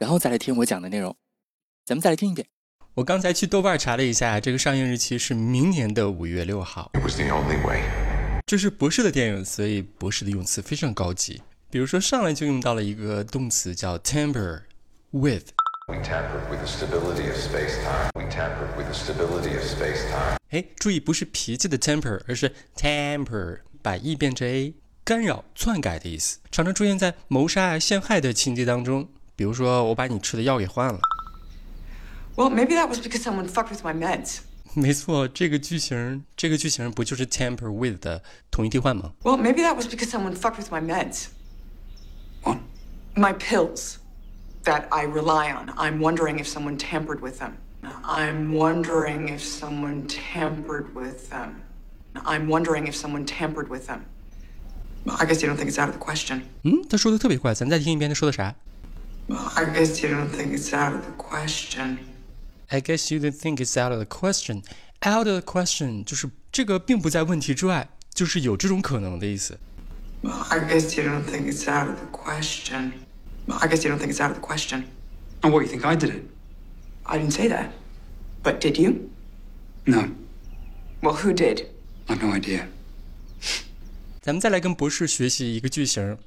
然后再来听我讲的内容。咱们再来听一遍。我刚才去豆瓣查了一下，这个上映日期是明年的五月六号。It was the only way. 这是博士的电影，所以博士的用词非常高级。比如说，上来就用到了一个动词叫 tamper with。We tampered with the stability of space-time. We tampered with the stability of space-time. 哎，注意，不是脾气的 temper，而是 temper，把 e 变成 a，干扰、篡改的意思，常常出现在谋杀啊、陷害的情节当中。比如说，我把你吃的药给换了。 Well, maybe that was because someone fucked with my meds. 没错，这个句型，这个句型不就是 tamper with 的同义替换吗？ Well, maybe that was because someone fucked with my meds. What? My pills that I rely on. I'm wondering if someone tampered with them. I'm wondering if someone tampered with them. I'm wondering if someone tampered with them. Well, I guess you don't think it's out of the question. 嗯，他说的特别快，咱再听一遍，他说的啥 Well, I guess you don't think it's out of the question. ？I guess you didn't think it's out of the question. Out of the question 就是这个并不在问题之外，就是有这种可能的意思。 Well, I guess you don't think it's out of the question. Well, I guess you don't think it's out of the question. Oh, what, you think I did it? I didn't say that. But did you? No, Well, who did? I've no idea. 咱们再来跟博士学习一个句型，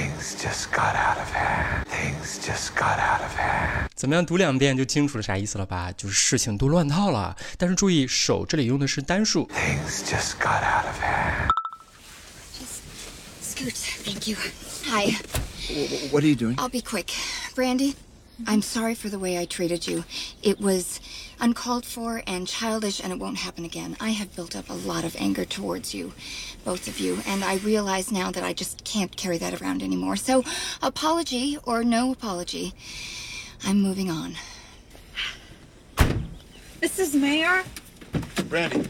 Things just got out of hand. Things just got out of hand. 怎么样读两遍就清楚了啥意思了吧？就是事情都乱套了。但是注意，手这里用的是单数，Things just got out of hand. Scoot, thank you. Hi. What are you doing? I'll be quick. Brandy, I'm sorry for the way I treated you. It was uncalled for and childish, and it won't happen again. I have built up a lot of anger towards you, both of you, and I realize now that I just can't carry that around anymore. So, apology or no apology, I'm moving on. Mrs. Mayer, Brandy.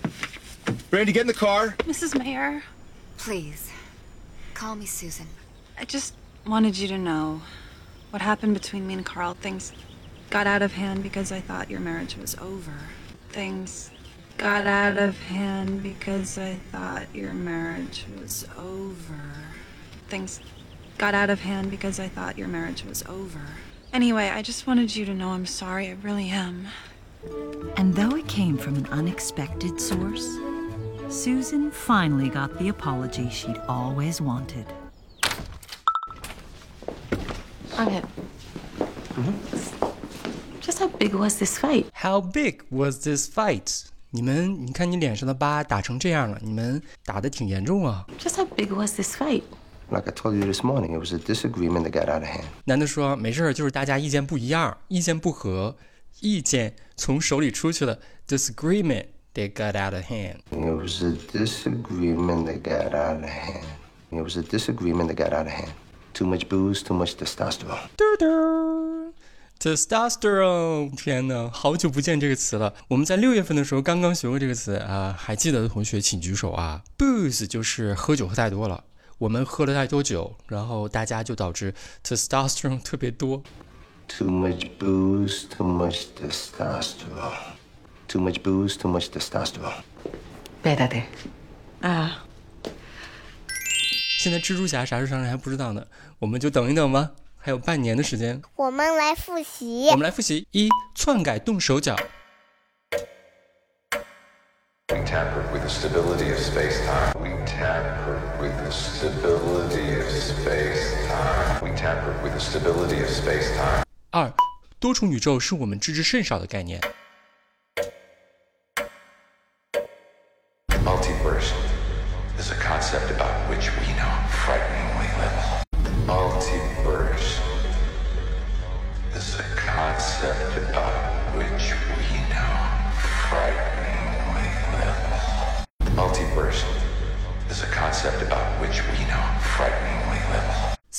Brandy, get in the car. Mrs. Mayer, Please, call me Susan. I just wanted you to know what happened between me and Carl. Things got out of hand because I thought your marriage was over. Things got out of hand because I thought your marriage was over. Things got out of hand because I thought your marriage was over. Anyway, I just wanted you to know I'm sorry. I really am. And though it came from an unexpected source, Susan finally got the apology she'd always wanted. Okay. Just how big was this fight? How big was this fight？你们，你看你脸上的疤打成这样了，你们打的挺严重啊。 Just how big was this fight? Like I told you this morning, it was a disagreement that got out of hand. 男的说没事儿，就是大家意见不一样，意见不合，意见从手里出去了，disagreement they got out of hand。 It was a disagreement that got out of hand. It was a disagreement that got out of hand. Too much booze, too much testosterone. 嘟嘟，testosterone，天呐，好久不见这个词了。我们在六月份的时候刚刚学过这个词啊，还记得的同学请举手啊。booze 就是喝酒喝太多了，我们喝了太多酒，然后大家就导致 testosterone 特别多。Too much booze, too much testosterone. Too much booze, too much testosterone. Espérate. 现在蜘蛛侠啥时候上任还不知道呢，我们就等一等吧，还有半年的时间。我们来复习我。们来复习：一、篡改动手脚；We tampered with the stability of space-time. We tampered with the stability of space-time. We tampered with the stability of space-time. 二、多重宇宙是我们知之甚少的概念；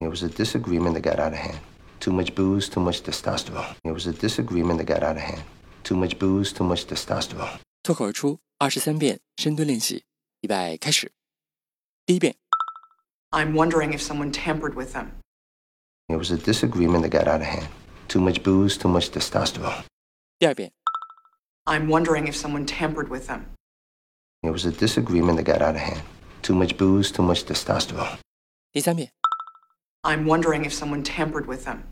It was a disagreement that got out of hand. Too much booze, too much testosterone. It was a disagreement that got out of hand. Too much booze, too much testosterone. 脱口而出二十三遍深蹲练习，预备开始。第一遍， I'm wondering if someone tampered with them. It was a disagreement that got out of hand. Too much booze, too much testosterone. 第二遍， I'm wondering if someone tampered with them. It was a disagreement that got out of hand. Too much booze, too much testosterone. 第三遍， I'm wondering if someone tampered with them.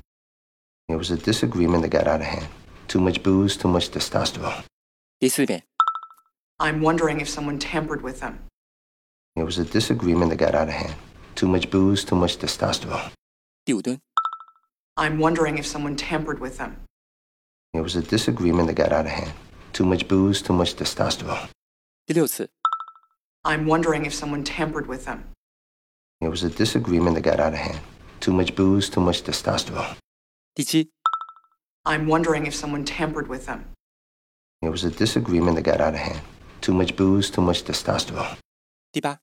It was a disagreement that got out of hand. Too much booze, too much testosterone. 第四遍， I'm wondering if someone tampered with them. It was a disagreement that got out of hand. Too much booze, too much testosterone. 第五蹲， I'm wondering if someone tampered with them. It was a disagreement that got out of hand. Too much booze, too much testosterone. 第六次， I'm wondering if someone tampered with them. It was a disagreement that got out of hand. Too much booze, too much testosterone. 第七， I'm wondering if someone tampered with them. It was a disagreement that got out of hand. Too much booze, too much testosterone. 第八，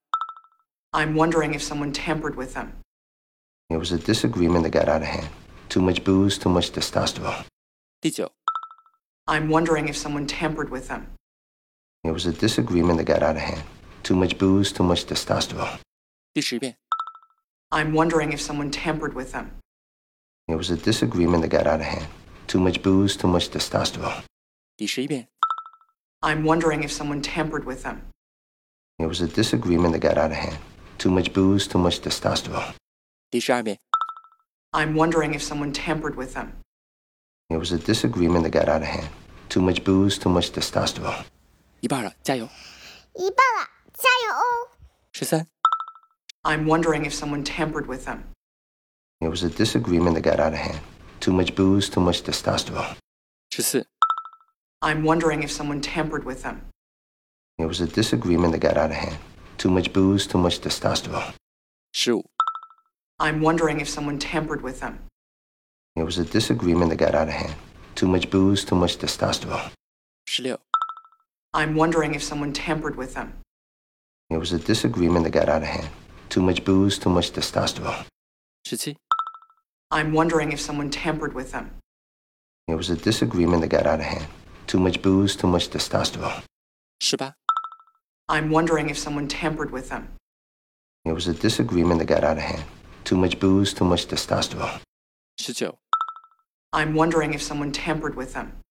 I'm wondering if someone tampered with them. It was a disagreement that got out of hand. Too much booze, too much testosterone. 第九， I'm wondering if someone tampered with them. It was a disagreement that got out of hand. Too much booze, too much testosterone. 第十遍， I'm wondering if someone tampered with them. It was a disagreement that got out of hand. Too much booze, too much testosterone. 第十一遍， I'm wondering if someone tampered with them. It was a disagreement that got out of hand. Too much booze, too much testosterone. 第十二遍， I'm wondering if someone tampered with them. It was a disagreement that got out of hand. Too much booze, too much testosterone. 一半了，加油！一半了，加油哦！十三， I'm wondering if someone tampered with them. It was a disagreement that got out of hand. Too much booze, too much testosterone. 十四， I'm wondering if someone tampered with them. It was a disagreement that got out of hand. Too much booze, too much testosterone. 十五， I'm wondering if someone tampered with them. It was a disagreement that got out of hand. Too much booze, too much testosterone. 十六， I'm wondering if someone tampered with them. It was a disagreement that got out of hand. Too much booze, too much testosterone. 十七， I'm wondering if someone tampered with them. It was a disagreement that got out of hand. Too much booze, too much testosterone. 十八， I'm wondering if someone tampered with them. It was a disagreement that got out of hand. Too much booze, too much testosterone. 十九， I'm wondering if someone tampered with them.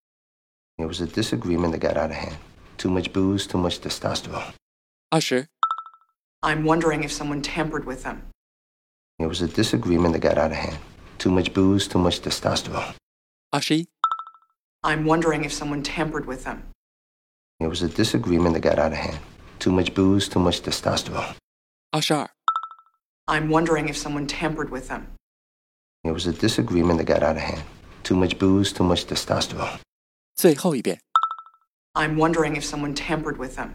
It was a disagreement that got out of hand. Too much booze, too much testosterone. 二十， I'm wondering if someone tampered with them. It was a disagreement that got out of hand. Too much booze, too much testosterone. 二十一， I'm wondering if someone tampered with them. It was a disagreement that got out of hand. Too much booze, too much testosterone. 二十二， I'm wondering if someone tampered with them. It was a disagreement that got out of hand. Too much booze, too much testosterone. 最后一遍， I'm wondering if someone tampered with them.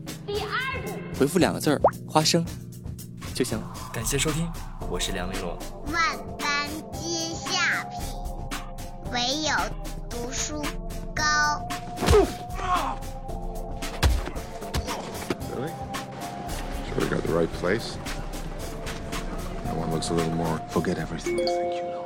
回复两个字儿“花生”就行了。感谢收听，我是梁玲珑。万般皆下品，唯有读书高。Really? Could have got the right place. That one looks a little more. Forget everything you think you know.